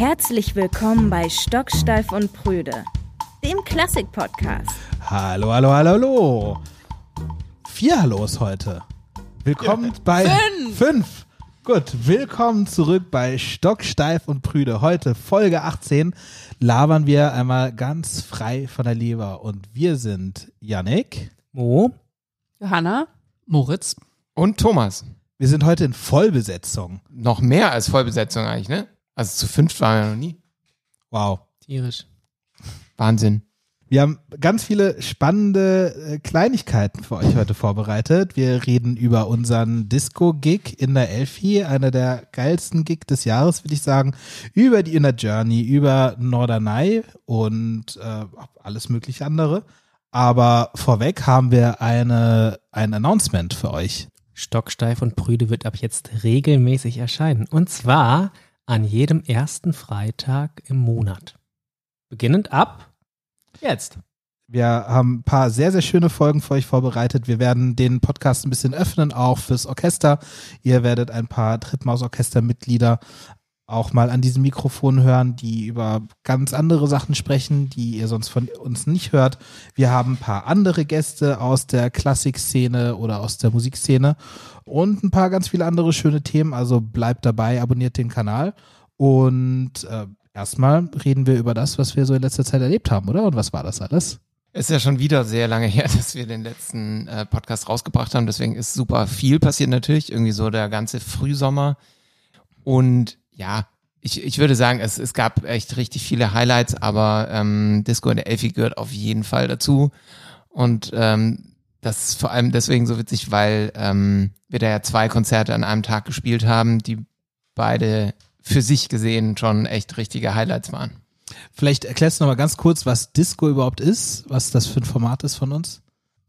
Herzlich willkommen bei Stocksteif und Prüde, dem Klassik-Podcast. Hallo, hallo, hallo, hallo. Vier Hallos heute. Willkommen bei Fünf. fünf. Gut, willkommen zurück bei Stocksteif und Prüde. Heute Folge 18 labern wir einmal ganz frei von der Leber und wir sind Yannick. Mo? Johanna? Moritz? Und Thomas. Wir sind heute in Vollbesetzung. Noch mehr als Vollbesetzung eigentlich, ne? Also zu fünft waren wir noch nie. Wow. Tierisch. Wahnsinn. Wir haben ganz viele spannende äh, Kleinigkeiten für euch heute vorbereitet. Wir reden über unseren Disco-Gig in der Elfi, einer der geilsten Gig des Jahres, würde ich sagen. Über die Inner Journey, über Norderney und äh, alles mögliche andere. Aber vorweg haben wir eine, ein Announcement für euch. Stocksteif und Prüde wird ab jetzt regelmäßig erscheinen. Und zwar an jedem ersten Freitag im Monat. Beginnend ab jetzt. Wir haben ein paar sehr, sehr schöne Folgen für euch vorbereitet. Wir werden den Podcast ein bisschen öffnen, auch fürs Orchester. Ihr werdet ein paar Trittmaus-Orchester-Mitglieder auch mal an diesem Mikrofon hören, die über ganz andere Sachen sprechen, die ihr sonst von uns nicht hört. Wir haben ein paar andere Gäste aus der Klassikszene oder aus der Musikszene und ein paar ganz viele andere schöne Themen. Also bleibt dabei, abonniert den Kanal und äh, erstmal reden wir über das, was wir so in letzter Zeit erlebt haben, oder? Und was war das alles? Ist ja schon wieder sehr lange her, dass wir den letzten äh, Podcast rausgebracht haben. Deswegen ist super viel passiert natürlich. Irgendwie so der ganze Frühsommer. Und ja, ich, ich würde sagen, es, es gab echt richtig viele Highlights, aber ähm, Disco in der Elfi gehört auf jeden Fall dazu. Und ähm, das ist vor allem deswegen so witzig, weil ähm, wir da ja zwei Konzerte an einem Tag gespielt haben, die beide für sich gesehen schon echt richtige Highlights waren. Vielleicht erklärst du noch mal ganz kurz, was Disco überhaupt ist, was das für ein Format ist von uns.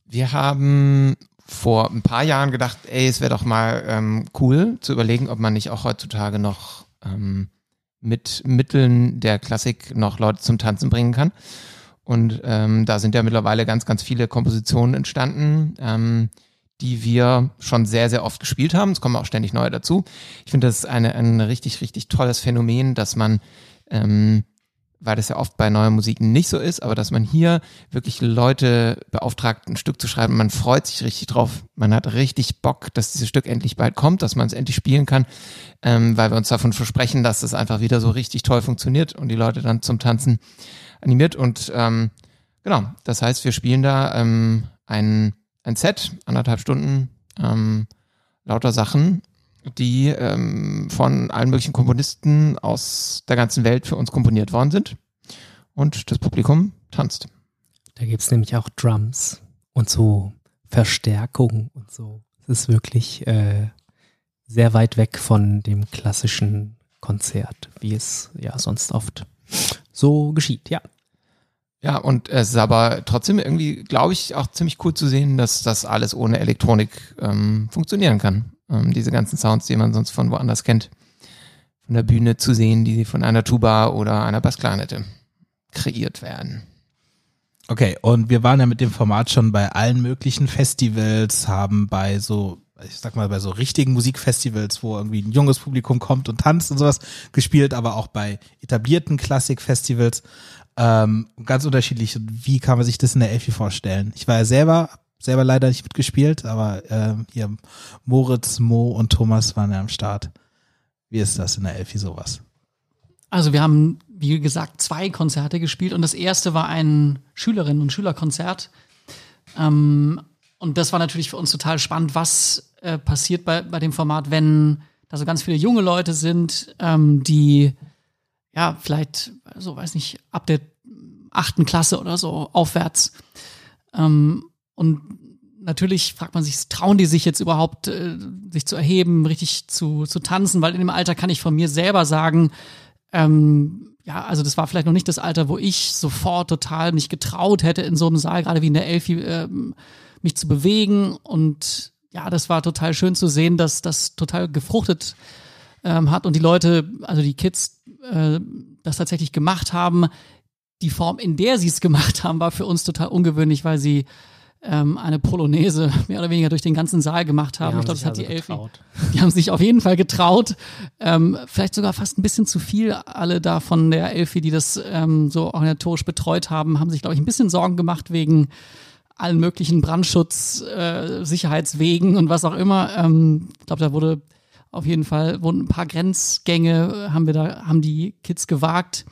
Wir haben vor ein paar Jahren gedacht, ey, es wäre doch mal ähm, cool zu überlegen, ob man nicht auch heutzutage noch ähm, mit Mitteln der Klassik noch Leute zum Tanzen bringen kann. Und ähm, da sind ja mittlerweile ganz, ganz viele Kompositionen entstanden, ähm, die wir schon sehr, sehr oft gespielt haben. Es kommen auch ständig neue dazu. Ich finde, das ist eine, ein richtig, richtig tolles Phänomen, dass man ähm, weil das ja oft bei neuer Musik nicht so ist, aber dass man hier wirklich Leute beauftragt, ein Stück zu schreiben. Man freut sich richtig drauf. Man hat richtig Bock, dass dieses Stück endlich bald kommt, dass man es endlich spielen kann, ähm, weil wir uns davon versprechen, dass es einfach wieder so richtig toll funktioniert und die Leute dann zum Tanzen animiert. Und ähm, genau, das heißt, wir spielen da ähm, ein, ein Set, anderthalb Stunden, ähm, lauter Sachen die ähm, von allen möglichen Komponisten aus der ganzen Welt für uns komponiert worden sind. Und das Publikum tanzt. Da gibt es nämlich auch Drums und so Verstärkung und so. Es ist wirklich äh, sehr weit weg von dem klassischen Konzert, wie es ja sonst oft so geschieht, ja. Ja, und es ist aber trotzdem irgendwie, glaube ich, auch ziemlich cool zu sehen, dass das alles ohne Elektronik ähm, funktionieren kann ähm, diese ganzen Sounds, die man sonst von woanders kennt, von der Bühne zu sehen, die von einer Tuba oder einer Bassklarinette kreiert werden. Okay, und wir waren ja mit dem Format schon bei allen möglichen Festivals, haben bei so, ich sag mal, bei so richtigen Musikfestivals, wo irgendwie ein junges Publikum kommt und tanzt und sowas gespielt, aber auch bei etablierten Klassikfestivals. Ähm, ganz unterschiedlich. Wie kann man sich das in der Elfi vorstellen? Ich war ja selber, selber leider nicht mitgespielt, aber äh, hier Moritz, Mo und Thomas waren ja am Start. Wie ist das in der Elfi sowas? Also wir haben, wie gesagt, zwei Konzerte gespielt und das erste war ein Schülerinnen- und Schülerkonzert. Ähm, und das war natürlich für uns total spannend, was äh, passiert bei, bei dem Format, wenn da so ganz viele junge Leute sind, ähm, die ja vielleicht, so weiß nicht, ab der achten Klasse oder so aufwärts ähm, und natürlich fragt man sich, trauen die sich jetzt überhaupt, äh, sich zu erheben, richtig zu, zu tanzen? Weil in dem Alter kann ich von mir selber sagen, ähm, ja, also das war vielleicht noch nicht das Alter, wo ich sofort total mich getraut hätte, in so einem Saal, gerade wie in der Elfi, ähm, mich zu bewegen. Und ja, das war total schön zu sehen, dass das total gefruchtet ähm, hat und die Leute, also die Kids, äh, das tatsächlich gemacht haben. Die Form, in der sie es gemacht haben, war für uns total ungewöhnlich, weil sie ähm, eine Polonaise mehr oder weniger durch den ganzen Saal gemacht haben. Die ich glaube, das hat die also Elfi. getraut. Die haben sich auf jeden Fall getraut. Ähm, vielleicht sogar fast ein bisschen zu viel. Alle da von der Elfi, die das ähm, so organisatorisch betreut haben, haben sich, glaube ich, ein bisschen Sorgen gemacht wegen allen möglichen Brandschutz, äh, Sicherheitswegen und was auch immer. Ähm, ich glaube, da wurde auf jeden Fall wurden ein paar Grenzgänge äh, haben wir da haben die Kids gewagt.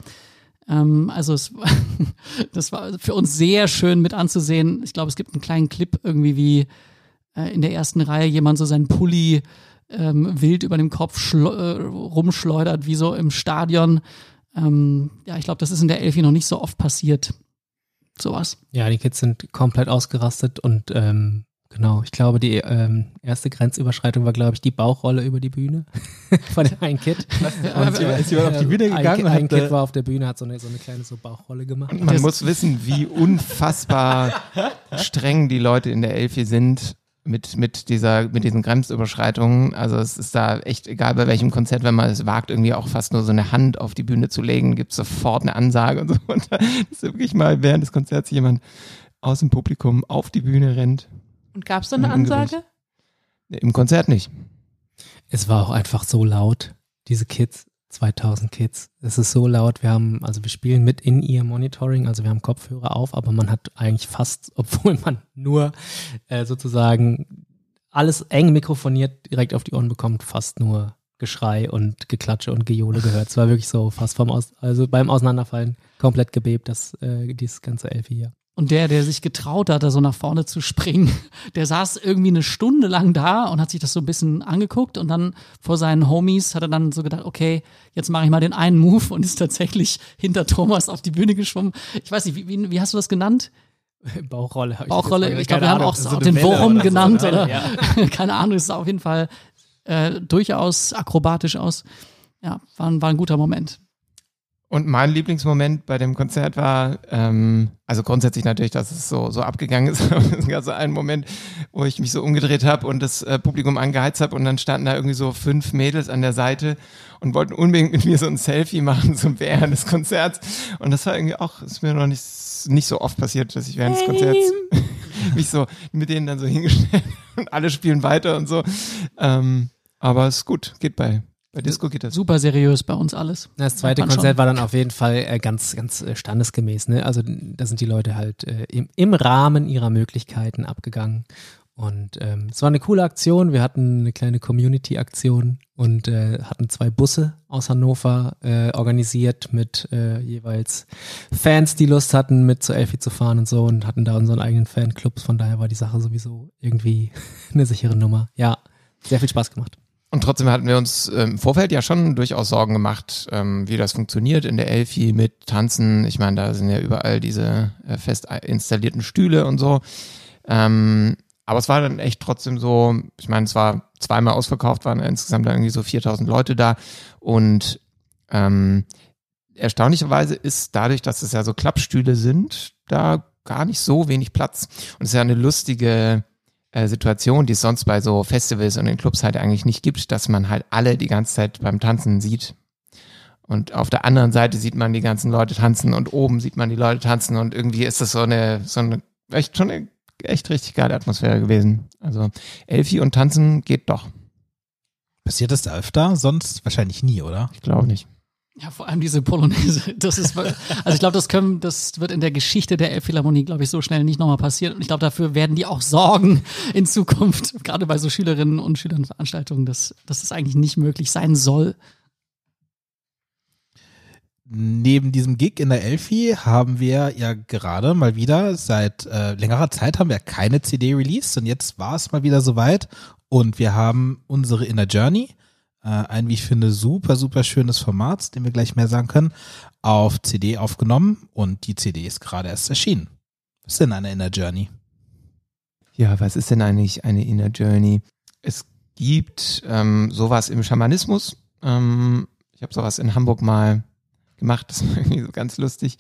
Ähm, also es, das war für uns sehr schön mit anzusehen. Ich glaube, es gibt einen kleinen Clip irgendwie wie äh, in der ersten Reihe jemand so seinen Pulli ähm, wild über dem Kopf äh, rumschleudert, wie so im Stadion. Ähm, ja, ich glaube, das ist in der Elfi noch nicht so oft passiert. Sowas. Ja, die Kids sind komplett ausgerastet und ähm, genau, ich glaube, die ähm, erste Grenzüberschreitung war, glaube ich, die Bauchrolle über die Bühne von dem einen Kid. Und sie- ist jemand auf die Bühne ein, gegangen und ein hat, äh, Kid war auf der Bühne, hat so eine, so eine kleine so Bauchrolle gemacht. Und man muss wissen, wie unfassbar streng die Leute in der Elfi sind mit, mit dieser, mit diesen Grenzüberschreitungen. Also es ist da echt egal bei welchem Konzert, wenn man es wagt, irgendwie auch fast nur so eine Hand auf die Bühne zu legen, gibt es sofort eine Ansage und so. Und da ist wirklich mal während des Konzerts jemand aus dem Publikum auf die Bühne rennt. Und gab es da eine. Ansage? Im Konzert nicht. Es war auch einfach so laut, diese Kids, 2000 Kids. Es ist so laut, wir haben, also wir spielen mit in ihr Monitoring, also wir haben Kopfhörer auf, aber man hat eigentlich fast, obwohl man nur äh, sozusagen alles eng mikrofoniert direkt auf die Ohren bekommt, fast nur Geschrei und Geklatsche und Gejohle gehört. Es war wirklich so fast vom Aus, also beim Auseinanderfallen komplett gebebt, das, äh, dieses ganze Elfi hier. Und der, der sich getraut hat, da so nach vorne zu springen, der saß irgendwie eine Stunde lang da und hat sich das so ein bisschen angeguckt und dann vor seinen Homies hat er dann so gedacht, okay, jetzt mache ich mal den einen Move und ist tatsächlich hinter Thomas auf die Bühne geschwommen. Ich weiß nicht, wie, wie, wie hast du das genannt? Bauchrolle. ich Bauchrolle, ich glaube, wir haben auch so den Wurm so, genannt eine oder Welle, keine Ahnung, es sah auf jeden Fall äh, durchaus akrobatisch aus. Ja, war, war ein guter Moment. Und mein Lieblingsmoment bei dem Konzert war, ähm, also grundsätzlich natürlich, dass es so, so abgegangen ist. aber es gab so einen Moment, wo ich mich so umgedreht habe und das äh, Publikum angeheizt habe und dann standen da irgendwie so fünf Mädels an der Seite und wollten unbedingt mit mir so ein Selfie machen zum während des Konzerts. Und das war irgendwie auch, ist mir noch nicht, nicht so oft passiert, dass ich während des Konzerts mich so mit denen dann so hingestellt und alle spielen weiter und so. Ähm, aber es ist gut, geht bei, bei Disco geht das. Super seriös bei uns alles. Das zweite Konzert schon. war dann auf jeden Fall äh, ganz, ganz äh, standesgemäß. Ne? Also da sind die Leute halt äh, im, im Rahmen ihrer Möglichkeiten abgegangen. Und ähm, es war eine coole Aktion. Wir hatten eine kleine Community-Aktion und äh, hatten zwei Busse aus Hannover äh, organisiert mit äh, jeweils Fans, die Lust hatten, mit zu Elfi zu fahren und so und hatten da unseren eigenen Fanclubs. Von daher war die Sache sowieso irgendwie eine sichere Nummer. Ja, sehr viel Spaß gemacht. Und trotzdem hatten wir uns ähm, im Vorfeld ja schon durchaus Sorgen gemacht, ähm, wie das funktioniert in der Elfi mit Tanzen. Ich meine, da sind ja überall diese äh, fest installierten Stühle und so. Ähm, aber es war dann echt trotzdem so, ich meine, es war zweimal ausverkauft, waren insgesamt irgendwie so 4000 Leute da. Und ähm, erstaunlicherweise ist dadurch, dass es ja so Klappstühle sind, da gar nicht so wenig Platz. Und es ist ja eine lustige äh, Situation, die es sonst bei so Festivals und in Clubs halt eigentlich nicht gibt, dass man halt alle die ganze Zeit beim Tanzen sieht. Und auf der anderen Seite sieht man die ganzen Leute tanzen und oben sieht man die Leute tanzen und irgendwie ist das so eine, so eine, echt schon eine echt richtig geile Atmosphäre gewesen. Also Elfi und Tanzen geht doch. Passiert das da öfter? Sonst wahrscheinlich nie, oder? Ich glaube nicht. Ja, vor allem diese Polonaise. Das ist, also ich glaube, das können, das wird in der Geschichte der Elbphilharmonie, glaube ich, so schnell nicht nochmal passieren. Und ich glaube, dafür werden die auch sorgen in Zukunft, gerade bei so Schülerinnen und Schülern Veranstaltungen, dass, dass das eigentlich nicht möglich sein soll. Neben diesem Gig in der Elfi haben wir ja gerade mal wieder seit äh, längerer Zeit haben wir keine CD released und jetzt war es mal wieder soweit und wir haben unsere Inner Journey, ein wie ich finde super super schönes Format, dem wir gleich mehr sagen können, auf CD aufgenommen und die CD ist gerade erst erschienen. Was ist denn eine Inner Journey? Ja, was ist denn eigentlich eine Inner Journey? Es gibt ähm, sowas im Schamanismus. Ähm, ich habe sowas in Hamburg mal gemacht, das war irgendwie so ganz lustig.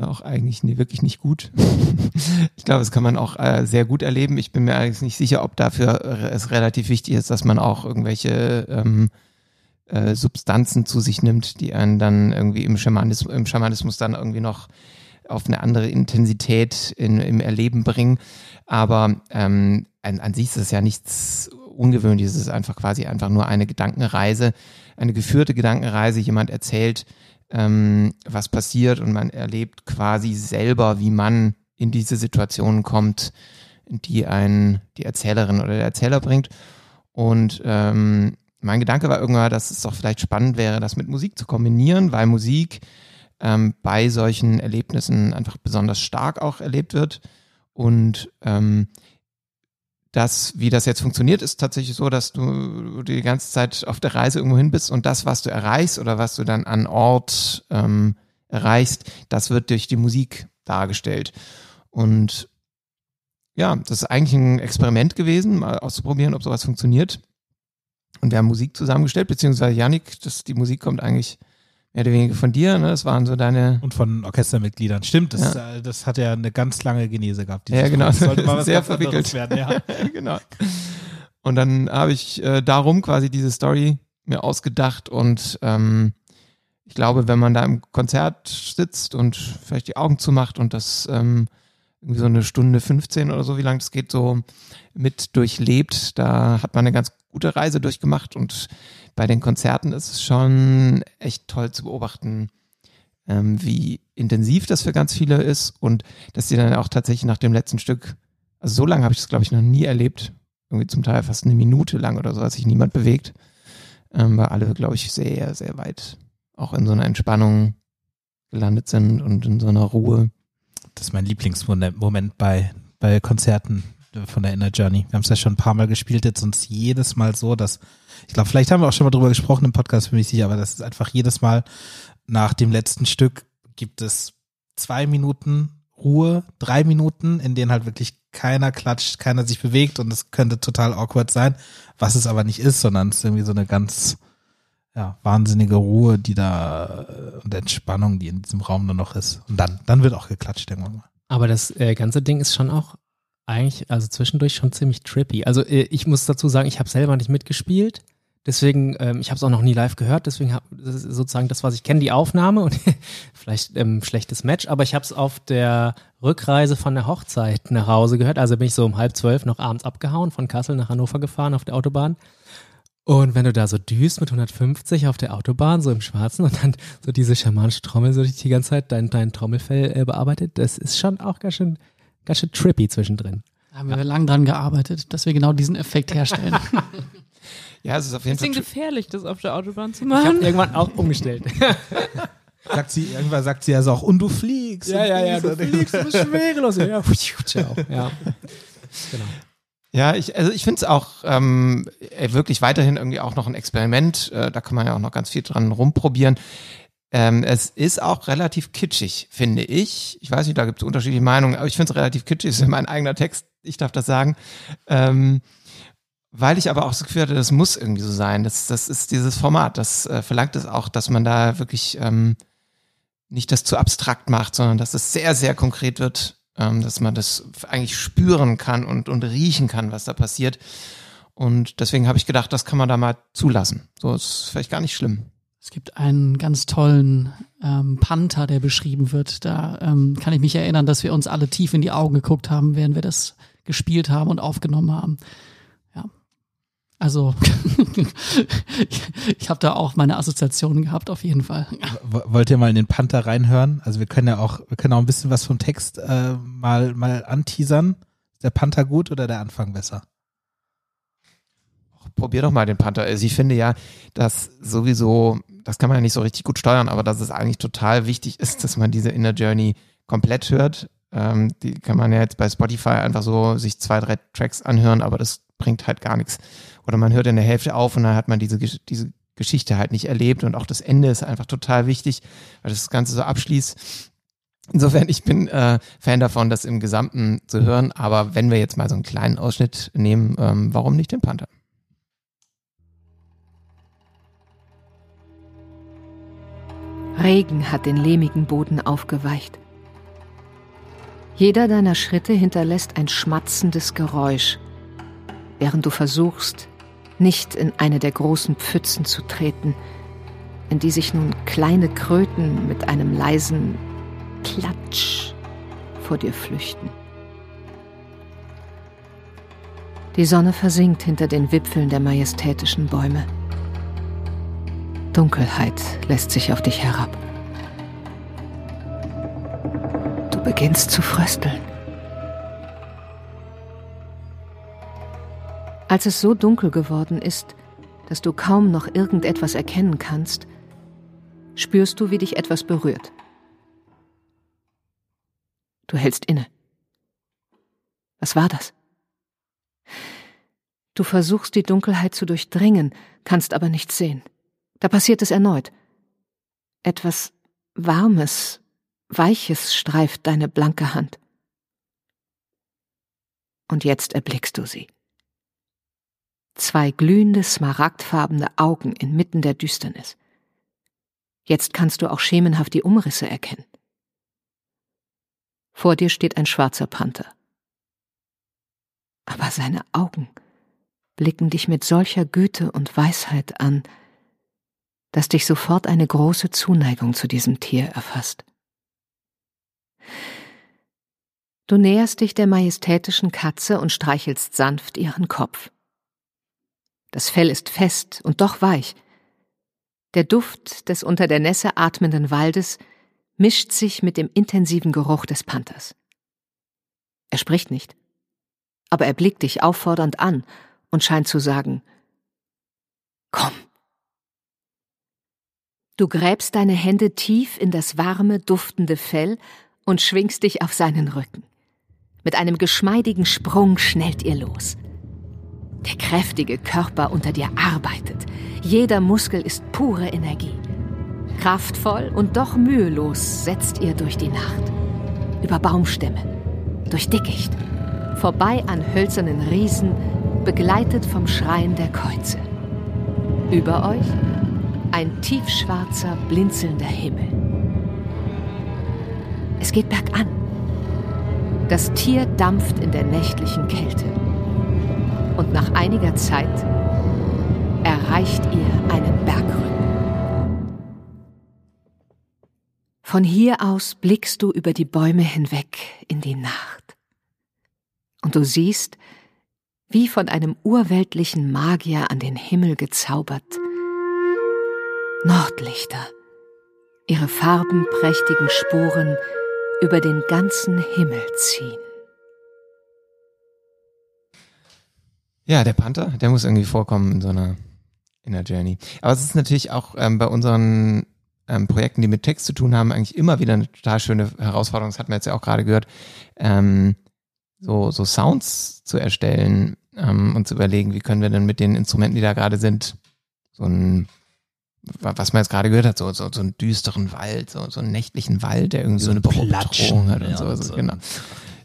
Auch eigentlich nie, wirklich nicht gut. ich glaube, das kann man auch äh, sehr gut erleben. Ich bin mir allerdings nicht sicher, ob dafür es relativ wichtig ist, dass man auch irgendwelche ähm, äh, Substanzen zu sich nimmt, die einen dann irgendwie im Schamanismus, im Schamanismus dann irgendwie noch auf eine andere Intensität in, im Erleben bringen. Aber ähm, an, an sich ist es ja nichts Ungewöhnliches, es ist einfach quasi einfach nur eine Gedankenreise, eine geführte Gedankenreise. Jemand erzählt, ähm, was passiert und man erlebt quasi selber, wie man in diese Situation kommt, die ein, die Erzählerin oder der Erzähler bringt. Und ähm, mein Gedanke war irgendwann, dass es doch vielleicht spannend wäre, das mit Musik zu kombinieren, weil Musik ähm, bei solchen Erlebnissen einfach besonders stark auch erlebt wird. Und ähm, das, wie das jetzt funktioniert, ist tatsächlich so, dass du die ganze Zeit auf der Reise irgendwo hin bist und das, was du erreichst oder was du dann an Ort ähm, erreichst, das wird durch die Musik dargestellt. Und ja, das ist eigentlich ein Experiment gewesen, mal auszuprobieren, ob sowas funktioniert. Und wir haben Musik zusammengestellt, beziehungsweise Janik, das, die Musik kommt eigentlich mehr oder weniger von dir, ne? Das waren so deine. Und von Orchestermitgliedern. Stimmt, das, ja. Äh, das hat ja eine ganz lange Genese gehabt. Ja, genau. Das sollte mal was Sehr verwickelt. werden, ja. genau. Und dann habe ich äh, darum quasi diese Story mir ausgedacht und ähm, ich glaube, wenn man da im Konzert sitzt und vielleicht die Augen zumacht und das ähm, irgendwie so eine Stunde 15 oder so, wie lange das geht, so mit durchlebt, da hat man eine ganz gute Reise durchgemacht und bei den Konzerten ist es schon echt toll zu beobachten, ähm, wie intensiv das für ganz viele ist und dass sie dann auch tatsächlich nach dem letzten Stück, also so lange habe ich das glaube ich noch nie erlebt, irgendwie zum Teil fast eine Minute lang oder so, dass sich niemand bewegt, ähm, weil alle glaube ich sehr, sehr weit auch in so einer Entspannung gelandet sind und in so einer Ruhe. Das ist mein Lieblingsmoment bei, bei Konzerten von der Inner Journey. Wir haben es ja schon ein paar Mal gespielt, jetzt uns jedes Mal so, dass, ich glaube, vielleicht haben wir auch schon mal drüber gesprochen im Podcast, bin ich sicher, aber das ist einfach jedes Mal nach dem letzten Stück gibt es zwei Minuten Ruhe, drei Minuten, in denen halt wirklich keiner klatscht, keiner sich bewegt und es könnte total awkward sein, was es aber nicht ist, sondern es ist irgendwie so eine ganz ja, wahnsinnige Ruhe, die da äh, und Entspannung, die in diesem Raum nur noch ist. Und dann, dann wird auch geklatscht irgendwann mal. Aber das äh, ganze Ding ist schon auch eigentlich, also zwischendurch schon ziemlich trippy. Also äh, ich muss dazu sagen, ich habe selber nicht mitgespielt. Deswegen, ähm, ich habe es auch noch nie live gehört, deswegen habe sozusagen das, was ich kenne, die Aufnahme und vielleicht ähm, schlechtes Match, aber ich habe es auf der Rückreise von der Hochzeit nach Hause gehört. Also bin ich so um halb zwölf noch abends abgehauen, von Kassel nach Hannover gefahren auf der Autobahn und wenn du da so düst mit 150 auf der Autobahn, so im Schwarzen und dann so diese schamanische Trommel so die ganze Zeit dein, dein Trommelfell äh, bearbeitet, das ist schon auch ganz schön, ganz schön trippy zwischendrin. Da haben wir ja. lang dran gearbeitet, dass wir genau diesen Effekt herstellen. ja, es ist auf jeden Fall. Ist gefährlich, das auf der Autobahn zu machen. Ich habe irgendwann auch umgestellt. sagt sie, irgendwann sagt sie ja so auch, und du fliegst. Ja, ja, ja, du fliegst, du bist schwerelos. Ja, ja. ja. Genau. Ja, ich, also ich finde es auch ähm, wirklich weiterhin irgendwie auch noch ein Experiment. Äh, da kann man ja auch noch ganz viel dran rumprobieren. Ähm, es ist auch relativ kitschig, finde ich. Ich weiß nicht, da gibt es unterschiedliche Meinungen, aber ich finde es relativ kitschig. Das ist mein eigener Text, ich darf das sagen. Ähm, weil ich aber auch das Gefühl hatte, das muss irgendwie so sein. Das, das ist dieses Format. Das äh, verlangt es auch, dass man da wirklich ähm, nicht das zu abstrakt macht, sondern dass es sehr, sehr konkret wird ähm, dass man das eigentlich spüren kann und, und riechen kann, was da passiert. Und deswegen habe ich gedacht, das kann man da mal zulassen. So ist vielleicht gar nicht schlimm. Es gibt einen ganz tollen ähm, Panther, der beschrieben wird. Da ähm, kann ich mich erinnern, dass wir uns alle tief in die Augen geguckt haben, während wir das gespielt haben und aufgenommen haben. Also ich habe da auch meine Assoziationen gehabt, auf jeden Fall. Wollt ihr mal in den Panther reinhören? Also wir können ja auch, wir können auch ein bisschen was vom Text äh, mal, mal anteasern. Ist der Panther gut oder der Anfang besser? Probier doch mal den Panther. Also ich finde ja, dass sowieso, das kann man ja nicht so richtig gut steuern, aber dass es eigentlich total wichtig ist, dass man diese Inner Journey komplett hört. Ähm, die kann man ja jetzt bei Spotify einfach so sich zwei, drei Tracks anhören, aber das bringt halt gar nichts oder man hört in der Hälfte auf und dann hat man diese, diese Geschichte halt nicht erlebt und auch das Ende ist einfach total wichtig, weil das Ganze so abschließt. Insofern, ich bin äh, Fan davon, das im Gesamten zu hören, aber wenn wir jetzt mal so einen kleinen Ausschnitt nehmen, ähm, warum nicht den Panther? Regen hat den lehmigen Boden aufgeweicht. Jeder deiner Schritte hinterlässt ein schmatzendes Geräusch, während du versuchst, nicht in eine der großen Pfützen zu treten, in die sich nun kleine Kröten mit einem leisen Klatsch vor dir flüchten. Die Sonne versinkt hinter den Wipfeln der majestätischen Bäume. Dunkelheit lässt sich auf dich herab. Du beginnst zu frösteln. Als es so dunkel geworden ist, dass du kaum noch irgendetwas erkennen kannst, spürst du, wie dich etwas berührt. Du hältst inne. Was war das? Du versuchst die Dunkelheit zu durchdringen, kannst aber nichts sehen. Da passiert es erneut. Etwas Warmes, Weiches streift deine blanke Hand. Und jetzt erblickst du sie. Zwei glühende, smaragdfarbene Augen inmitten der Düsternis. Jetzt kannst du auch schemenhaft die Umrisse erkennen. Vor dir steht ein schwarzer Panther. Aber seine Augen blicken dich mit solcher Güte und Weisheit an, dass dich sofort eine große Zuneigung zu diesem Tier erfasst. Du näherst dich der majestätischen Katze und streichelst sanft ihren Kopf. Das Fell ist fest und doch weich. Der Duft des unter der Nässe atmenden Waldes mischt sich mit dem intensiven Geruch des Panthers. Er spricht nicht, aber er blickt dich auffordernd an und scheint zu sagen, Komm. Du gräbst deine Hände tief in das warme, duftende Fell und schwingst dich auf seinen Rücken. Mit einem geschmeidigen Sprung schnellt ihr los. Der kräftige Körper unter dir arbeitet. Jeder Muskel ist pure Energie. Kraftvoll und doch mühelos setzt ihr durch die Nacht. Über Baumstämme, durch Dickicht, vorbei an hölzernen Riesen, begleitet vom Schreien der Käuze. Über euch ein tiefschwarzer, blinzelnder Himmel. Es geht bergan. Das Tier dampft in der nächtlichen Kälte. Und nach einiger Zeit erreicht ihr einen Bergrücken. Von hier aus blickst du über die Bäume hinweg in die Nacht. Und du siehst, wie von einem urweltlichen Magier an den Himmel gezaubert, Nordlichter, ihre farbenprächtigen Spuren über den ganzen Himmel ziehen. Ja, der Panther, der muss irgendwie vorkommen in so einer in der Journey. Aber es ist natürlich auch ähm, bei unseren ähm, Projekten, die mit Text zu tun haben, eigentlich immer wieder eine total schöne Herausforderung. Das hatten wir jetzt ja auch gerade gehört. Ähm, so, so Sounds zu erstellen ähm, und zu überlegen, wie können wir denn mit den Instrumenten, die da gerade sind, so ein, was man jetzt gerade gehört hat, so, so, so einen düsteren Wald, so, so einen nächtlichen Wald, der irgendwie so, eine Bedrohung hat und so, so, genau.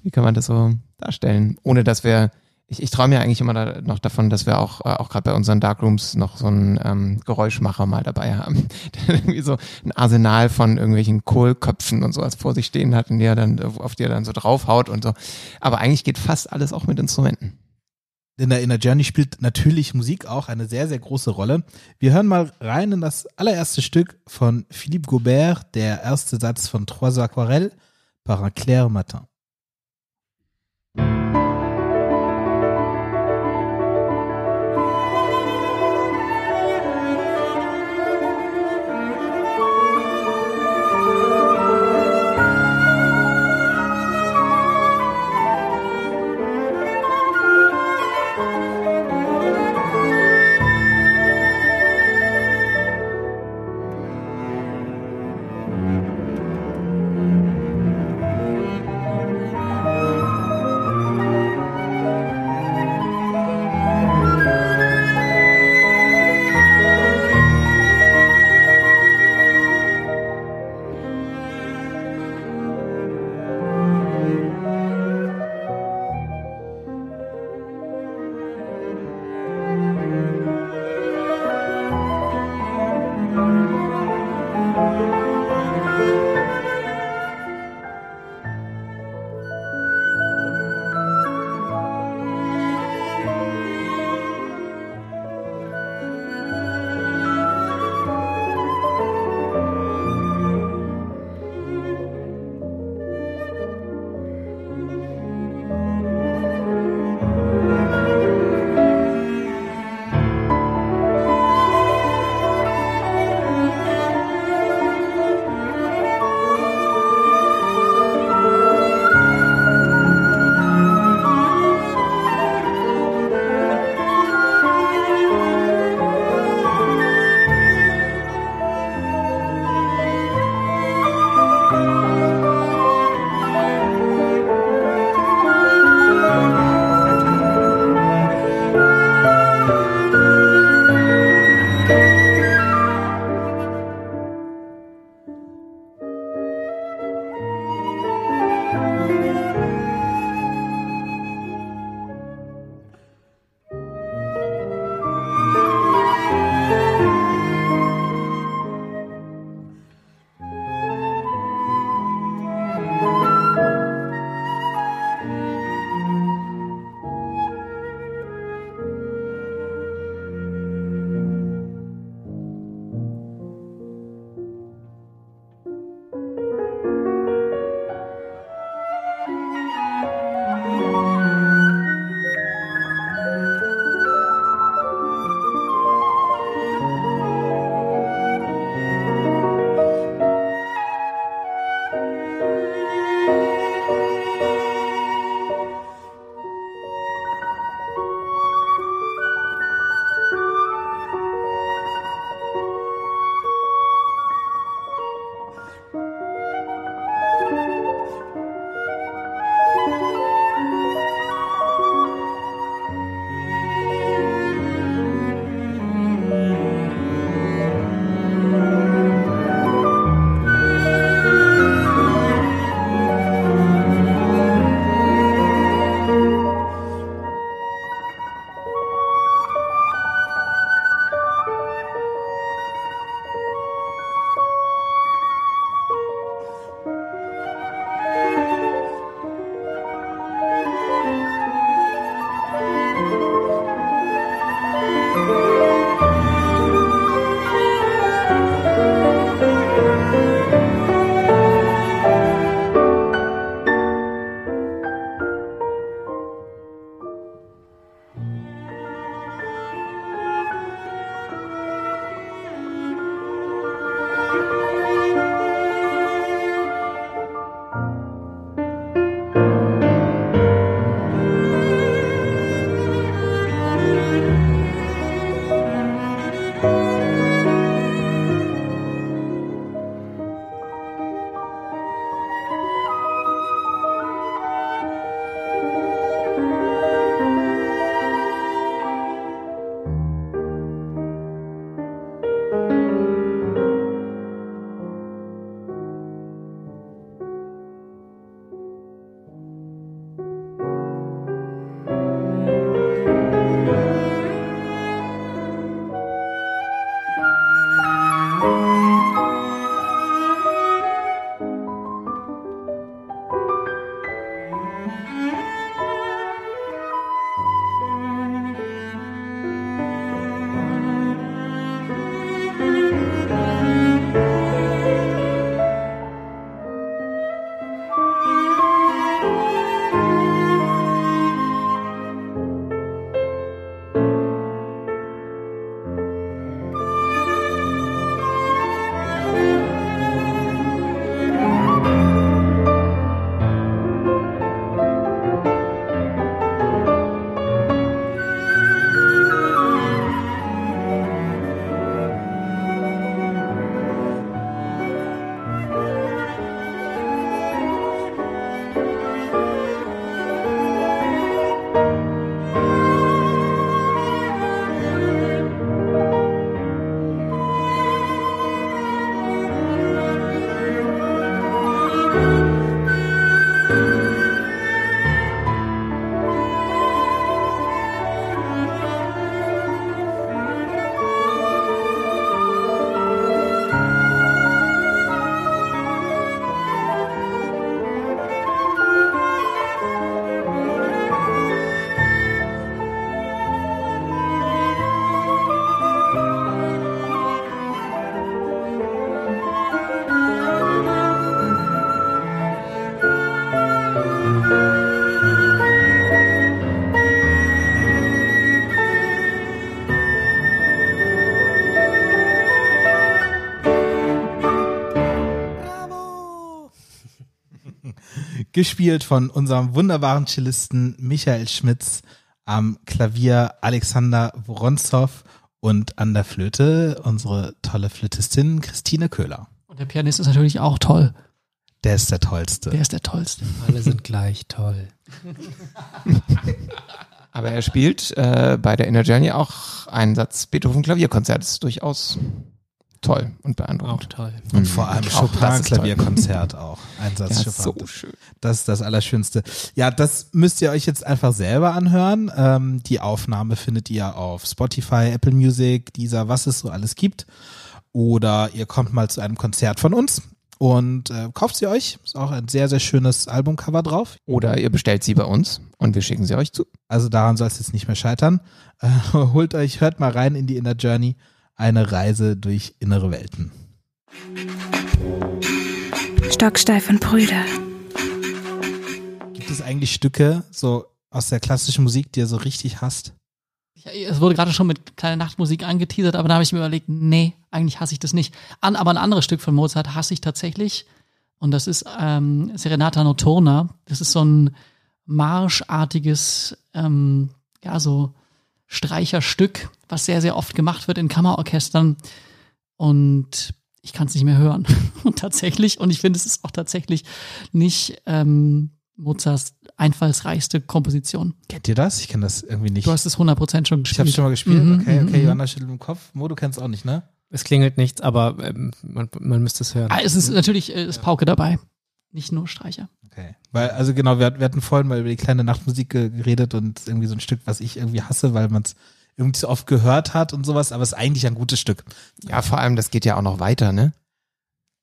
Wie kann man das so darstellen, ohne dass wir ich, ich träume ja eigentlich immer da noch davon, dass wir auch, äh, auch gerade bei unseren Darkrooms noch so einen ähm, Geräuschmacher mal dabei haben, der irgendwie so ein Arsenal von irgendwelchen Kohlköpfen und sowas vor sich stehen hat und der dann, auf die er dann so draufhaut und so. Aber eigentlich geht fast alles auch mit Instrumenten. In der Inner Journey spielt natürlich Musik auch eine sehr, sehr große Rolle. Wir hören mal rein in das allererste Stück von Philippe Gaubert, der erste Satz von Trois Aquarelles par un clair matin. Gespielt von unserem wunderbaren Cellisten Michael Schmitz, am Klavier Alexander Woronzow und an der Flöte unsere tolle Flötistin Christine Köhler. Und der Pianist ist natürlich auch toll. Der ist der tollste. Der ist der tollste. Alle sind gleich toll. Aber er spielt äh, bei der Inner Journey auch einen Satz Beethoven Klavierkonzert. Das ist durchaus toll und Auch beeindruckend. toll. und vor allem Auch das Chopin ist toll. Klavierkonzert auch. Einsatz Ja, Chopin. so schön. Das ist das Allerschönste. Ja, das müsst ihr euch jetzt einfach selber anhören. Ähm, die Aufnahme findet ihr auf Spotify, Apple Music, dieser, was es so alles gibt. Oder ihr kommt mal zu einem Konzert von uns und äh, kauft sie euch. Ist auch ein sehr, sehr schönes Albumcover drauf. Oder ihr bestellt sie bei uns und wir schicken sie euch zu. Also daran soll es jetzt nicht mehr scheitern. Äh, holt euch, hört mal rein in die Inner Journey. Eine Reise durch innere Welten. Stocksteif und Brüder. Gibt es eigentlich Stücke so aus der klassischen Musik, die ihr so richtig hasst? Ja, Es wurde gerade schon mit kleiner Nachtmusik angeteasert, aber da habe ich mir überlegt, nee, eigentlich hasse ich das nicht. An, aber ein anderes Stück von Mozart hasse ich tatsächlich. Und das ist ähm, Serenata Notturna. Das ist so ein marschartiges, ähm, ja, so Streicherstück, was sehr, sehr oft gemacht wird in Kammerorchestern. Und ich kann es nicht mehr hören. und tatsächlich, und ich finde, es ist auch tatsächlich nicht ähm, Mozarts einfallsreichste Komposition. Kennt ihr das? Ich kenne das irgendwie nicht. Du hast es 100% schon ich gespielt. habe schon mal gespielt. Mhm, okay, mhm, okay. mhm. Johanna schüttelt im Kopf. Mo, du kennst auch nicht, ne? Es klingelt nichts, aber ähm, man, man müsste es hören. Ah, es ist natürlich äh, ist Pauke dabei. Nicht nur Streicher. Okay. Weil, also genau, wir, wir hatten vorhin mal über die kleine Nachtmusik ge- geredet und irgendwie so ein Stück, was ich irgendwie hasse, weil man es irgendwie so oft gehört hat und sowas, aber es ist eigentlich ein gutes Stück. Ja, vor allem, das geht ja auch noch weiter, ne?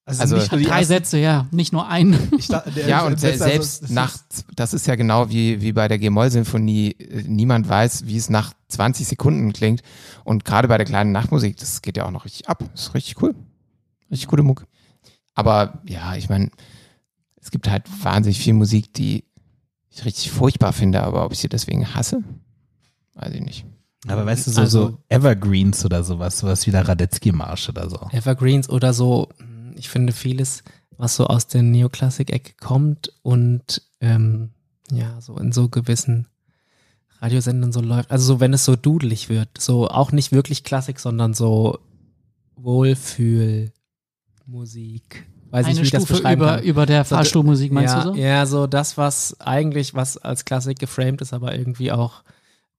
Also- nicht nur die Drei ersten- Sätze, ja. Nicht nur ein. Ich dachte, der- Ja, und also, selbst das nach, das ist ja genau wie, wie bei der G-Moll-Symphonie, äh, niemand weiß, wie es nach 20 Sekunden klingt. Und gerade bei der kleinen Nachtmusik, das geht ja auch noch richtig ab. Das ist richtig cool. Richtig gute Mucke. Aber ja, ich meine, es gibt halt wahnsinnig viel Musik, die ich richtig furchtbar finde, aber ob ich sie deswegen hasse, weiß ich nicht. Aber weißt du, so, Also- so Evergreens oder sowas, sowas wie der Radetzky-Marsch oder so. Evergreens oder so, ich finde vieles, was so aus der Neoklassik-Ecke kommt und ähm, ja, so in so gewissen Radiosendern so läuft. Also so, wenn es so dudelig wird, so auch nicht wirklich Klassik, sondern so Wohlfühlmusik. Weiß Eine nicht, wie ich das Stufe beschreiben über, kann. über der Fahrstuhlmusik, meinst ja, du so? Ja, so das, was eigentlich, was als Klassik geframed ist, aber irgendwie auch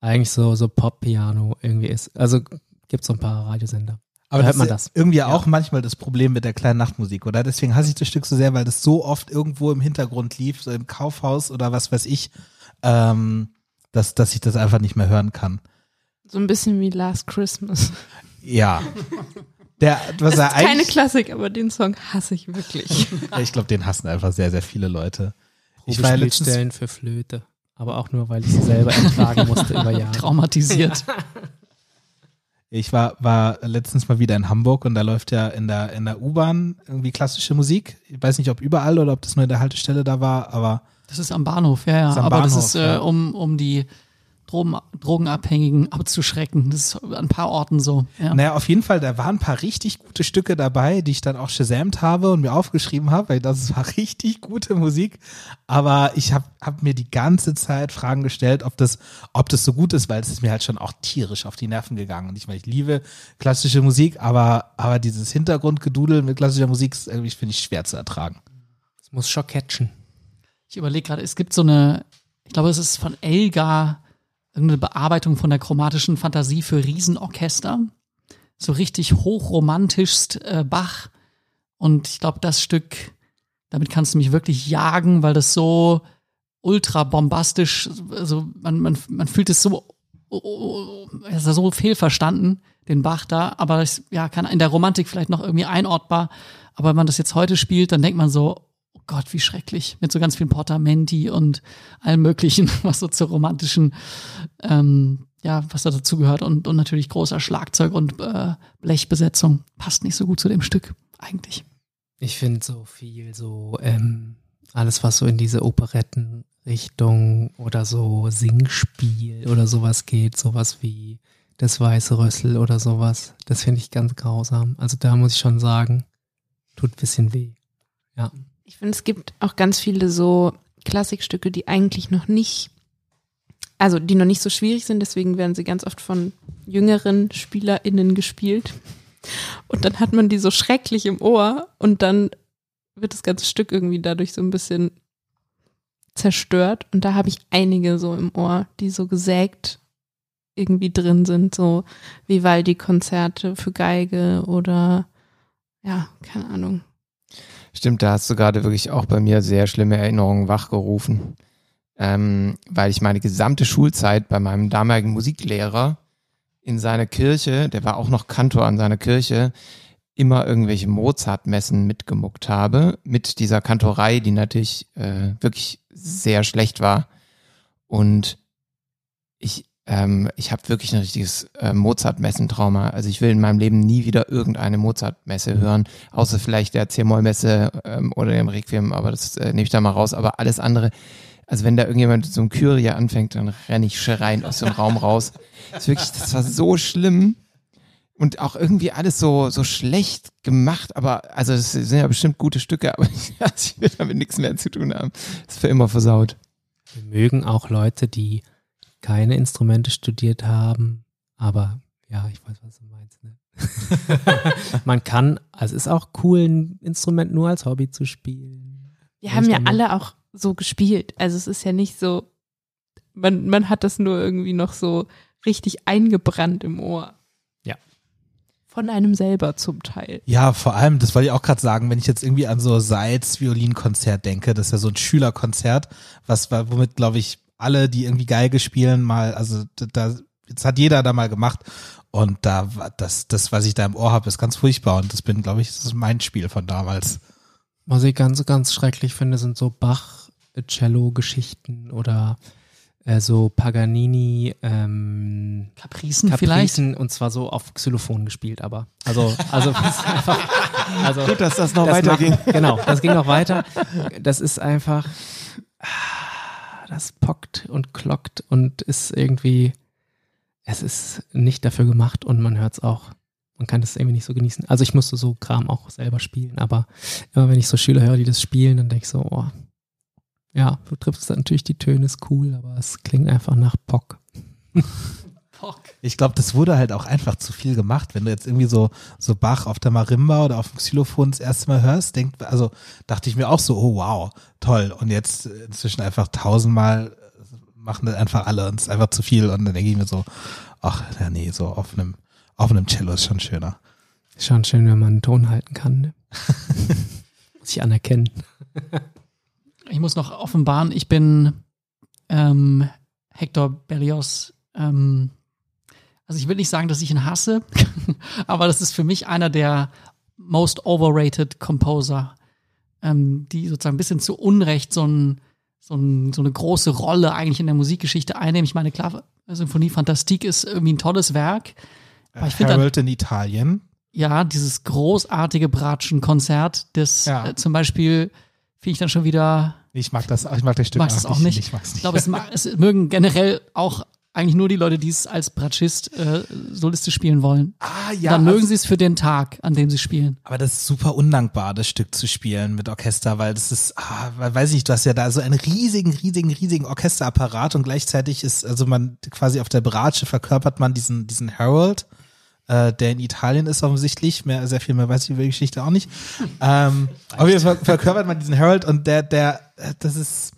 eigentlich so, so Pop-Piano irgendwie ist. Also gibt so ein paar Radiosender. Aber Da das hört man das. irgendwie auch manchmal das Problem mit der kleinen Nachtmusik, oder? Deswegen hasse ich das Stück so sehr, weil das so oft irgendwo im Hintergrund lief, so im Kaufhaus oder was weiß ich, ähm, dass, dass ich das einfach nicht mehr hören kann. So ein bisschen wie Last Christmas. Ja. Der, was Das er ist keine eigentlich, Klassik, aber den Song hasse ich wirklich. Ja, ich glaube, den hassen einfach sehr, sehr viele Leute. Ich war ja letztens, für Flöte. Aber auch nur, weil ich sie selber ertragen musste über Jahre. Traumatisiert. ich war, war letztens mal wieder in Hamburg und da läuft ja in der, in der U-Bahn irgendwie klassische Musik. Ich weiß nicht, ob überall oder ob das nur in der Haltestelle da war, aber Das ist am Bahnhof, ja, ja. Das Aber das Bahnhof, ist, äh, ja. um, um die Drogen, Drogenabhängigen abzuschrecken. Das ist an ein paar Orten so. Ja. Naja, auf jeden Fall, da waren ein paar richtig gute Stücke dabei, die ich dann auch shazamt habe und mir aufgeschrieben habe, weil das war richtig gute Musik. Aber ich habe hab mir die ganze Zeit Fragen gestellt, ob das, ob das so gut ist, weil es ist mir halt schon auch tierisch auf die Nerven gegangen. Und ich meine, ich liebe klassische Musik, aber, aber dieses Hintergrundgedudel mit klassischer Musik ist irgendwie, finde ich, schwer zu ertragen. Es muss schon catchen. Ich überlege gerade, es gibt so eine, ich glaube, es ist von Elgar irgendeine Bearbeitung von der chromatischen Fantasie für Riesenorchester. So richtig hochromantischst äh, Bach. Und ich glaube, das Stück, damit kannst du mich wirklich jagen, weil das so ultra bombastisch, also man, man, man fühlt es so, oh, oh, oh, ist so fehlverstanden, den Bach da, aber es, ja, kann in der Romantik vielleicht noch irgendwie einordbar, aber wenn man das jetzt heute spielt, dann denkt man so, Gott, wie schrecklich, mit so ganz vielen Portamenti und allem möglichen, was so zur romantischen, ähm, ja, was da dazu gehört und, und natürlich großer Schlagzeug und äh, Blechbesetzung passt nicht so gut zu dem Stück, eigentlich. Ich finde so viel so, ähm, alles was so in diese Operettenrichtung oder so Singspiel oder sowas geht, sowas wie das Weiße Rössel oder sowas, das finde ich ganz grausam. Also da muss ich schon sagen, tut ein bisschen weh. Ich finde, es gibt auch ganz viele so Klassikstücke, die eigentlich noch nicht, also die noch nicht so schwierig sind, deswegen werden sie ganz oft von jüngeren SpielerInnen gespielt. Und dann hat man die so schrecklich im Ohr und dann wird das ganze Stück irgendwie dadurch so ein bisschen zerstört. Und da habe ich einige so im Ohr, die so gesägt irgendwie drin sind, so Vivaldi-Konzerte für Geige oder ja, keine Ahnung. Stimmt, da hast du gerade wirklich auch bei mir sehr schlimme Erinnerungen wachgerufen. Ähm, weil ich meine gesamte Schulzeit bei meinem damaligen Musiklehrer in seiner Kirche, der war auch noch Kantor an seiner Kirche, immer irgendwelche Mozart-Messen mitgemuckt habe, mit dieser Kantorei, die natürlich äh, wirklich sehr schlecht war. Und ich, ähm, ich habe wirklich ein richtiges äh, Mozart-Messentrauma. Also ich will in meinem Leben nie wieder irgendeine Mozart-Messe hören, außer vielleicht der C-Moll-Messe ähm, oder dem Requiem, aber das äh, nehme ich da mal raus. Aber alles andere, also wenn da irgendjemand so ein Kyrie anfängt, dann renne ich schreiend aus dem Raum raus. Das, wirklich, das war so schlimm und auch irgendwie alles so, so schlecht gemacht, aber also das sind ja bestimmt gute Stücke, aber ich will damit nichts mehr zu tun haben. Das ist für immer versaut. Wir mögen auch Leute, die keine Instrumente studiert haben, aber ja, ich weiß, was du meinst. Ne? Man kann, also es ist auch cool, ein Instrument nur als Hobby zu spielen. Wir haben ja alle auch so gespielt. Also es ist ja nicht so, man, man hat das nur irgendwie noch so richtig eingebrannt im Ohr. Ja. Von einem selber zum Teil. Ja, vor allem, das wollte ich auch gerade sagen, wenn ich jetzt irgendwie an so Seitz Violinkonzert denke, das ist ja so ein Schülerkonzert, was war, womit glaube ich alle, die irgendwie Geige spielen, mal, also da, jetzt hat jeder da mal gemacht und da war das, das, was ich da im Ohr habe, ist ganz furchtbar und das bin, glaube ich, das ist mein Spiel von damals. Was ich ganz, ganz schrecklich finde, sind so Bach-Cello-Geschichten oder äh, so Paganini, ähm, Kapricen, vielleicht. Kapricen und zwar so auf Xylophon gespielt, aber also also das ist einfach also Gut, dass das noch das weiterging. Genau, das ging noch weiter. Das ist einfach das pockt und klockt und ist irgendwie es ist nicht dafür gemacht und man hört es auch. Man kann das irgendwie nicht so genießen. Also ich musste so Kram auch selber spielen, aber immer wenn ich so Schüler höre, die das spielen, dann denke ich so, oh, ja, du triffst natürlich die Töne, ist cool, aber es klingt einfach nach Pock. Ich glaube, das wurde halt auch einfach zu viel gemacht. Wenn du jetzt irgendwie so, so Bach auf der Marimba oder auf dem Xylophon das erste Mal hörst, denk, also dachte ich mir auch so, oh wow, toll. Und jetzt inzwischen einfach tausendmal machen das einfach alle und es ist einfach zu viel. Und dann denke ich mir so, ach ja, nee, so auf einem, auf einem Cello ist schon schöner. Ist schon schön, wenn man einen Ton halten kann. Ne? Muss ich anerkennen. Ich muss noch offenbaren, ich bin ähm, Hector Berlioz. Ähm, also ich will nicht sagen, dass ich ihn hasse, aber das ist für mich einer der most overrated Composer, ähm, die sozusagen ein bisschen zu Unrecht so, ein, so, ein, so eine große Rolle eigentlich in der Musikgeschichte einnehmen. Ich meine, klar, Symphonie Fantastique ist irgendwie ein tolles Werk, aber ich finde Harold in Italien. ja, dieses großartige Bratschen-Konzert, das Ja. äh, zum Beispiel finde ich dann schon wieder Ich mag das, ich mag das Stück Magst es auch nicht? Ich mag's Ich nicht. glaube, es, es mögen generell auch eigentlich nur die Leute, die es als Bratschist äh, solistisch spielen wollen. ah, Dann mögen also- sie es für den Tag, an dem sie spielen. Aber das ist super undankbar, das Stück zu spielen mit Orchester, weil das ist, ah, weiß ich nicht, du hast ja da so einen riesigen, riesigen, riesigen Orchesterapparat und gleichzeitig ist, also man quasi auf der Bratsche verkörpert man diesen, diesen Harold, äh, der in Italien ist offensichtlich, mehr, sehr viel mehr weiß ich über die Geschichte auch nicht. ähm, auf jeden Fall verkörpert man diesen Harold und der, der, äh, das ist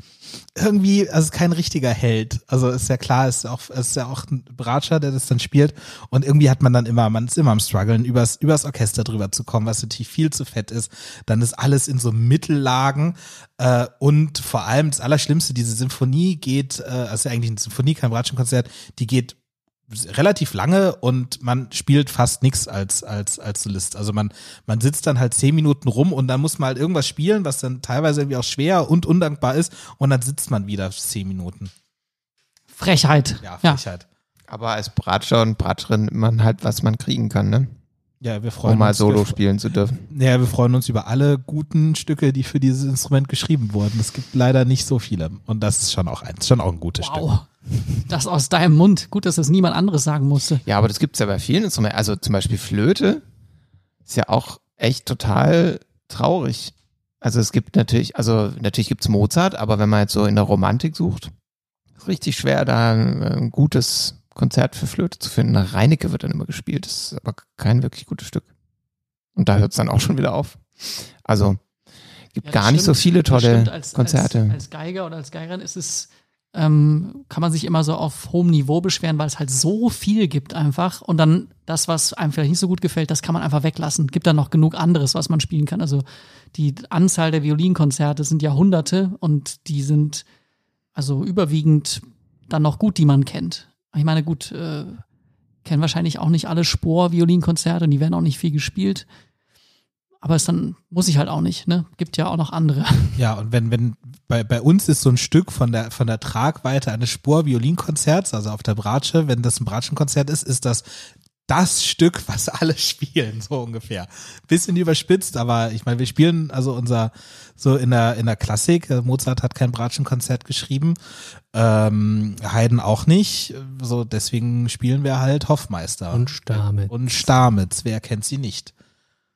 irgendwie, also kein richtiger Held. Also ist ja klar, ist auch, ist ja auch ein Bratscher, der das dann spielt. Und irgendwie hat man dann immer, man ist immer am struggeln, übers, übers Orchester drüber zu kommen, was natürlich viel zu fett ist. Dann ist alles in so Mittellagen. Äh, und vor allem das Allerschlimmste, diese Symphonie geht, äh, also eigentlich eine Symphonie, kein Bratschenkonzert, die geht relativ lange und man spielt fast nichts als als als Solist. Also man man sitzt dann halt zehn Minuten rum und dann muss man halt irgendwas spielen, was dann teilweise irgendwie auch schwer und undankbar ist und dann sitzt man wieder zehn Minuten. Frechheit. Ja, ja. Frechheit. Aber als Bratscher und Bratscherin nimmt man halt, was man kriegen kann, ne? Ja, wir freuen Um mal uns. Solo wir, spielen zu dürfen. ja, wir freuen uns über alle guten Stücke, die für dieses Instrument geschrieben wurden. Es gibt leider nicht so viele und das ist schon auch eins, schon auch ein gutes Stück. Wow. Das aus deinem Mund. Gut, dass das niemand anderes sagen musste. Ja, aber das gibt's ja bei vielen Instrumenten. Also zum Beispiel Flöte ist ja auch echt total traurig. Also es gibt natürlich, also natürlich gibt's Mozart, aber wenn man jetzt so in der Romantik sucht, ist richtig schwer, da ein, ein gutes Konzert für Flöte zu finden. Reinecke wird dann immer gespielt, das ist aber kein wirklich gutes Stück. Und da hört's dann auch schon wieder auf. Also gibt Ja, gar nicht so stimmt. viele tolle stimmt. Als, Konzerte. Als, als Geiger oder als Geigerin ist es, ähm, kann man sich immer so auf hohem Niveau beschweren, weil es halt so viel gibt einfach. Und dann das, was einem vielleicht nicht so gut gefällt, das kann man einfach weglassen. Gibt dann noch genug anderes, was man spielen kann. Also die Anzahl der Violinkonzerte sind ja hunderte und die sind also überwiegend dann noch gut, die man kennt. Ich meine, gut, äh, kennen wahrscheinlich auch nicht alle Spor-Violinkonzerte und die werden auch nicht viel gespielt. Aber es dann muss ich halt auch nicht, ne? Gibt ja auch noch andere. Ja, und wenn, wenn, bei, bei uns ist so ein Stück von der, von der Tragweite eines Spur-Violinkonzerts, also auf der Bratsche, wenn das ein Bratschenkonzert ist, ist das das Stück, was alle spielen, so ungefähr. Bisschen überspitzt, aber ich meine, wir spielen also unser, so in der, in der Klassik, äh, Mozart hat kein Bratschenkonzert geschrieben, ähm, Haydn auch nicht, so deswegen spielen wir halt Hoffmeister. Und Stamitz. Und Stamitz, wer kennt sie nicht?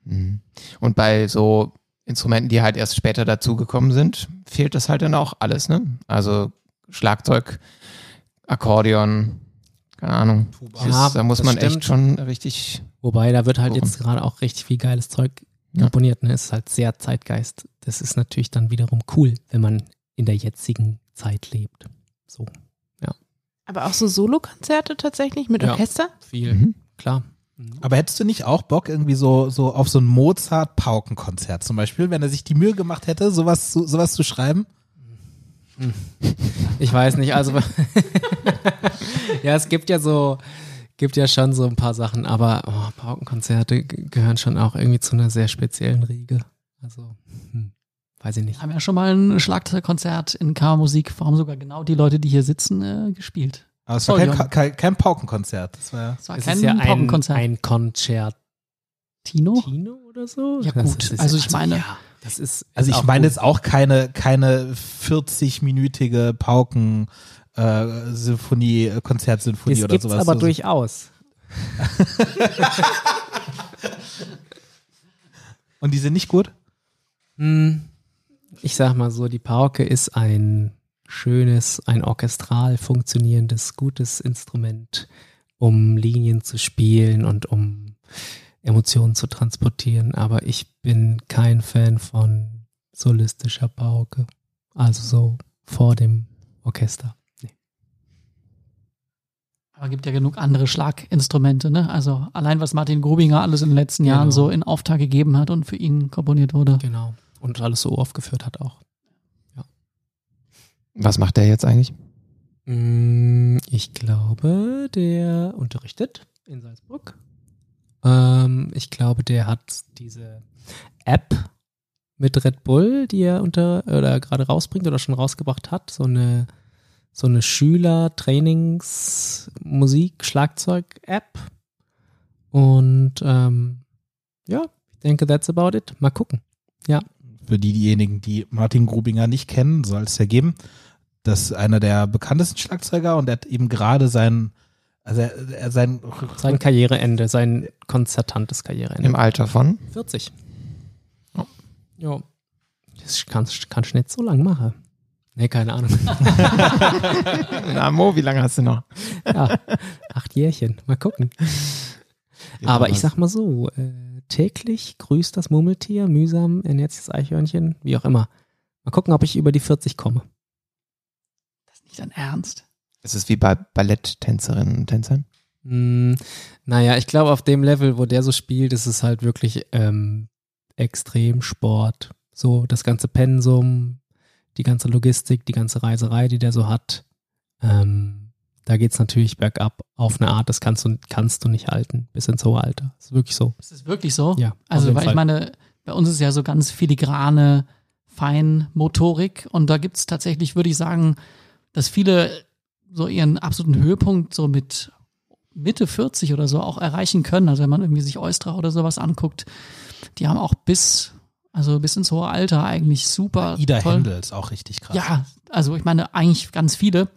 Mhm. Und bei so Instrumenten, die halt erst später dazugekommen sind, fehlt das halt dann auch alles, ne? Also Schlagzeug, Akkordeon, keine Ahnung. Ja, ist, da muss man echt stimmt. schon richtig. Wobei, da wird halt Worum? jetzt gerade auch richtig viel geiles Zeug Ja. komponiert. Ne? Ist halt sehr Zeitgeist. Das ist natürlich dann wiederum cool, wenn man in der jetzigen Zeit lebt. So, Aber auch so Solokonzerte tatsächlich mit Ja. Orchester? viel, Mhm. klar. Aber hättest du nicht auch Bock irgendwie so, so auf so ein Mozart-Paukenkonzert zum Beispiel, wenn er sich die Mühe gemacht hätte, sowas zu, sowas zu schreiben? Ich weiß nicht, also ja, es gibt ja so, gibt ja schon so ein paar Sachen, aber oh, Paukenkonzerte gehören schon auch irgendwie zu einer sehr speziellen Riege. Also, hm, weiß ich nicht. Haben ja schon mal ein Schlagzeugkonzert in Kammermusik, vor allem sogar genau die Leute, die hier sitzen, äh, gespielt. Aber es war kein, kein, kein Paukenkonzert. Das war ja Es war Es kein ist ja ein, Paukenkonzert. ein Konzertino Tino? oder so. Ja, Das gut. ist- Also ich meine- ja, das ist. Also ich meine jetzt auch keine, keine 40-minütige Pauken äh, äh, Konzertsinfonie Das oder gibt's sowas. aber so, durchaus. Und die sind nicht gut? Hm, Ich sag mal so, die Pauke ist ein schönes, ein orchestral funktionierendes, gutes Instrument, um Linien zu spielen und um Emotionen zu transportieren. Aber ich bin kein Fan von solistischer Pauke. Also so vor dem Orchester. Aber gibt ja genug andere Schlaginstrumente, ne? Also allein was Martin Grubinger alles in den letzten Jahren Genau. so in Auftrag gegeben hat und für ihn komponiert wurde. Genau. Und alles so aufgeführt hat auch. Was macht der jetzt eigentlich? Mm, Ich glaube, der unterrichtet in Salzburg. Ähm, ich glaube, der hat diese App mit Red Bull, die er unter oder gerade rausbringt oder schon rausgebracht hat. So eine so eine Schüler-Trainings-Musik-Schlagzeug-App. Und ähm, ja, ich denke, that's about it. Mal gucken. Für die, diejenigen, die Martin Grubinger nicht kennen, soll es ja geben. Das ist einer der bekanntesten Schlagzeuger und er hat eben gerade sein, also er, er sein, Sein Karriereende, sein konzertantes Karriereende. Im Alter von? 40. Ja. Das kannst, kannst du nicht so lang machen. Nee, keine Ahnung. Na Mo, wie lange hast du noch? ja, acht Jährchen. Mal gucken. Aber ich sag mal so, äh, täglich grüßt das Murmeltier, mühsam ernährt sich das Eichhörnchen, wie auch immer. Mal gucken, ob ich über die 40 komme. Das ist nicht dein Ernst. Es ist wie bei Balletttänzerinnen und Tänzern. Hm, naja, ich glaube, auf dem Level, wo der so spielt, ist es halt wirklich ähm, Extremsport. So das ganze Pensum, die ganze Logistik, die ganze Reiserei, die der so hat. Ähm, da geht's natürlich bergab auf eine Art, das kannst du, kannst du nicht halten, bis ins hohe Alter. ist wirklich so. Ist das wirklich so? Ja, Also, weil Fall. ich meine, bei uns ist ja so ganz filigrane Feinmotorik und da gibt's tatsächlich, würde ich sagen, dass viele so ihren absoluten Höhepunkt so mit Mitte 40 oder so auch erreichen können. Also wenn man irgendwie sich Eustra oder sowas anguckt, die haben auch bis, also bis ins hohe Alter eigentlich super Ida toll. Händel ist auch richtig krass. Ja, also ich meine eigentlich ganz viele.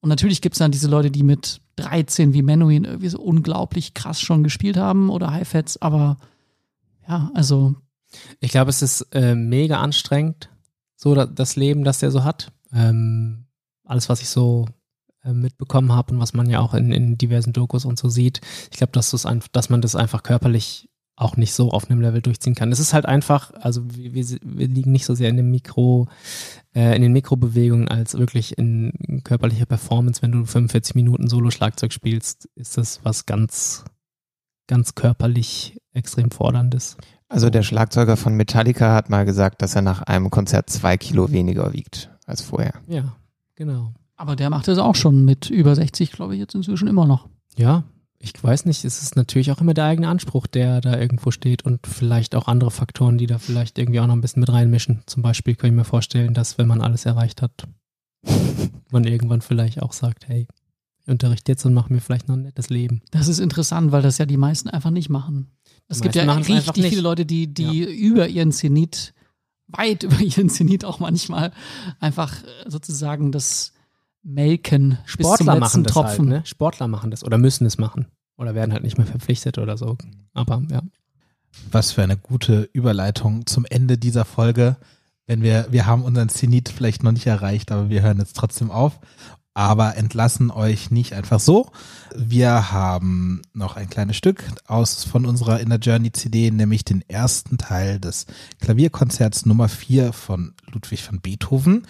Und natürlich gibt's dann diese Leute, die mit 13 wie Menuhin irgendwie so unglaublich krass schon gespielt haben oder High-Fats, aber ja, also Ich glaube, es ist äh, mega anstrengend, so da, das Leben, das der so hat. Ähm, alles, was ich so mitbekommen habe und was man ja auch in, in diversen Dokus und so sieht. Ich glaube, dass, dass man das einfach körperlich auch nicht so auf einem Level durchziehen kann. Es ist halt einfach, also wir, wir, wir liegen nicht so sehr in dem Mikro, äh, in den Mikrobewegungen als wirklich in körperlicher Performance. Wenn du 45 Minuten Solo-Schlagzeug spielst, ist das was ganz, ganz körperlich extrem forderndes. Also der Schlagzeuger von Metallica hat mal gesagt, dass er nach einem Konzert zwei Kilo weniger wiegt als vorher. Ja, genau. Aber der macht es auch schon mit über 60, glaube ich, jetzt inzwischen immer noch. Ja, ich weiß nicht, es ist natürlich auch immer der eigene Anspruch, der da irgendwo steht und vielleicht auch andere Faktoren, die da vielleicht irgendwie auch noch ein bisschen mit reinmischen. Zum Beispiel kann ich mir vorstellen, dass wenn man alles erreicht hat, man irgendwann vielleicht auch sagt, hey, ich unterrichte jetzt und mache mir vielleicht noch ein nettes Leben. Das ist interessant, weil das ja die meisten einfach nicht machen. Es gibt ja richtig viele Leute, die, die über ihren Zenit, weit über ihren Zenit auch manchmal einfach sozusagen das Melken bis zum Sportler machen das Tropfen. halt, ne? Sportler machen das oder müssen es machen oder werden halt nicht mehr verpflichtet oder so. Aber ja. Was für eine gute Überleitung zum Ende dieser Folge. Wenn wir, wir haben unseren Zenit vielleicht noch nicht erreicht, aber wir hören jetzt trotzdem auf. Aber entlassen euch nicht einfach so. Wir haben noch ein kleines Stück aus von unserer Inner Journey CD, nämlich den ersten Teil des Klavierkonzerts Nummer 4 von Ludwig van Beethoven,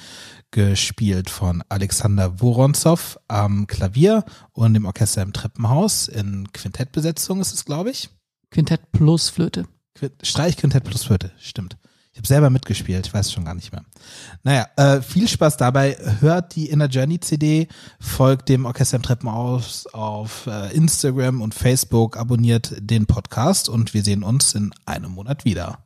gespielt von Alexander Woronzow am Klavier und im Orchester im Treppenhaus in Quintettbesetzung ist es, glaube ich. Quintett plus Flöte. Quint- Streichquintett plus Flöte, stimmt. Ich habe selber mitgespielt, ich weiß schon gar nicht mehr. Naja, äh, viel Spaß dabei. Hört die Inner Journey CD, folgt dem Orchester im Treppenhaus auf äh, Instagram und Facebook, abonniert den Podcast und wir sehen uns in einem Monat wieder.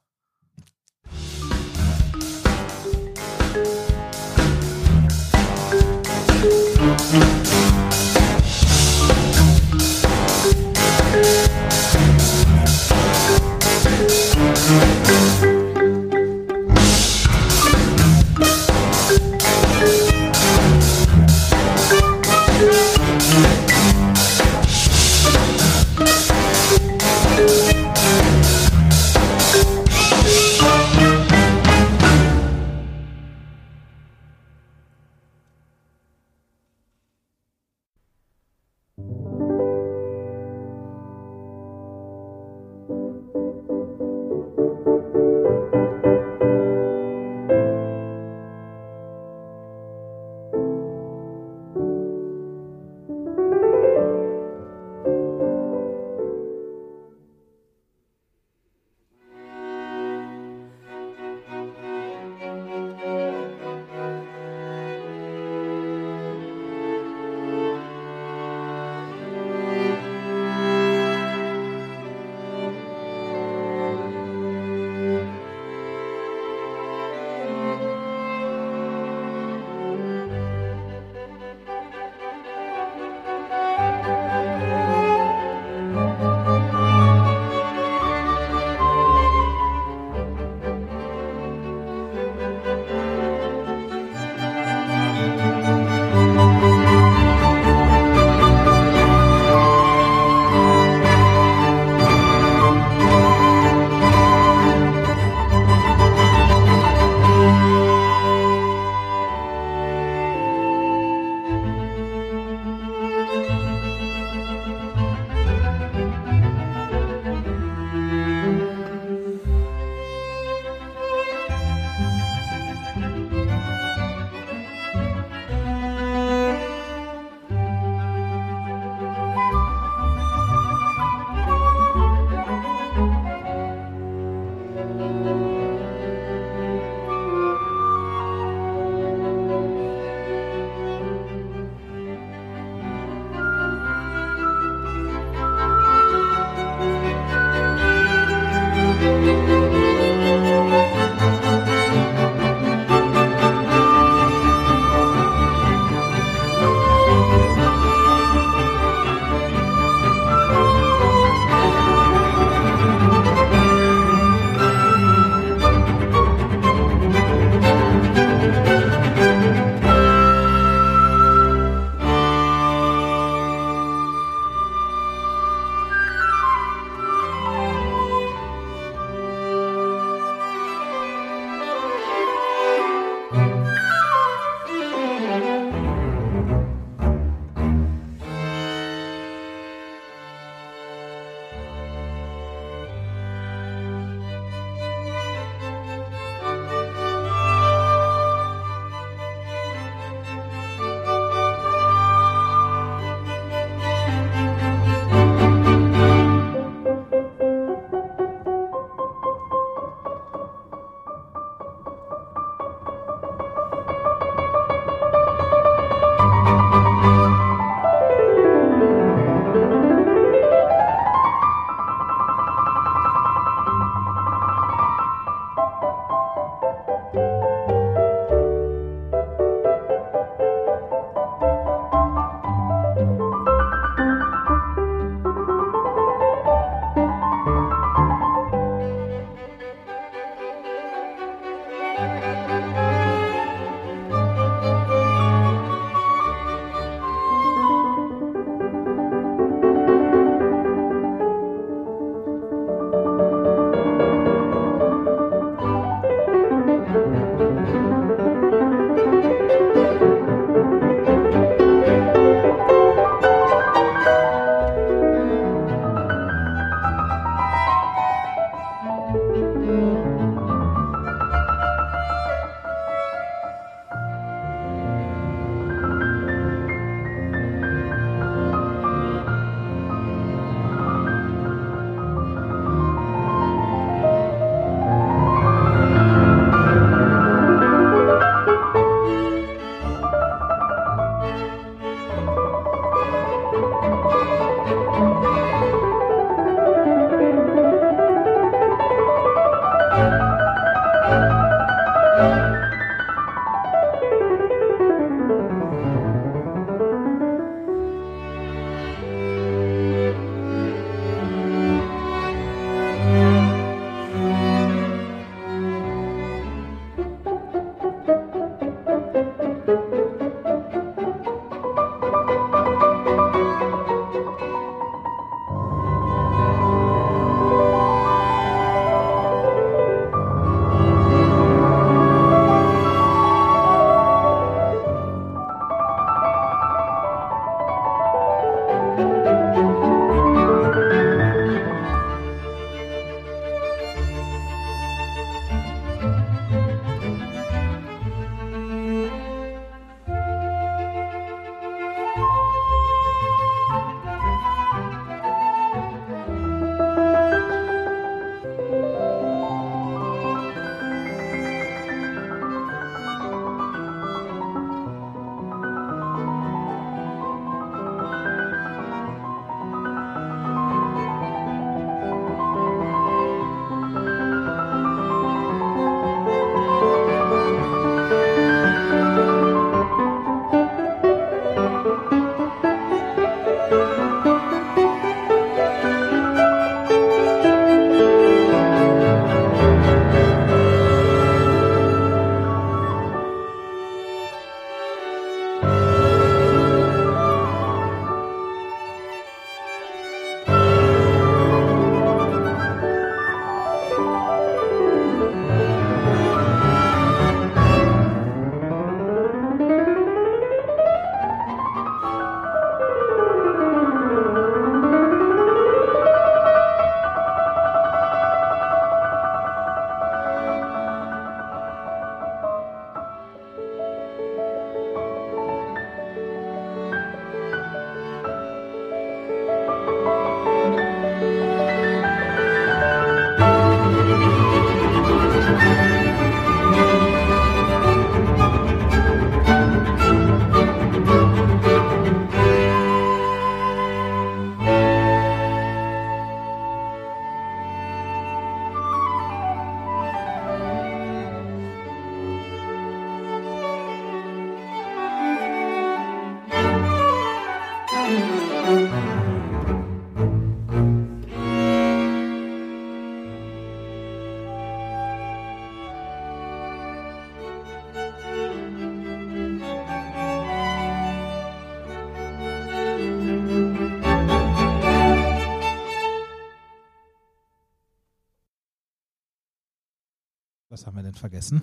vergessen?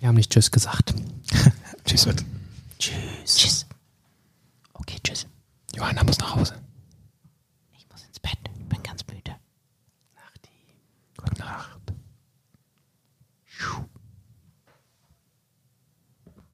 Wir haben nicht Tschüss gesagt. Tschüss. Tschüss.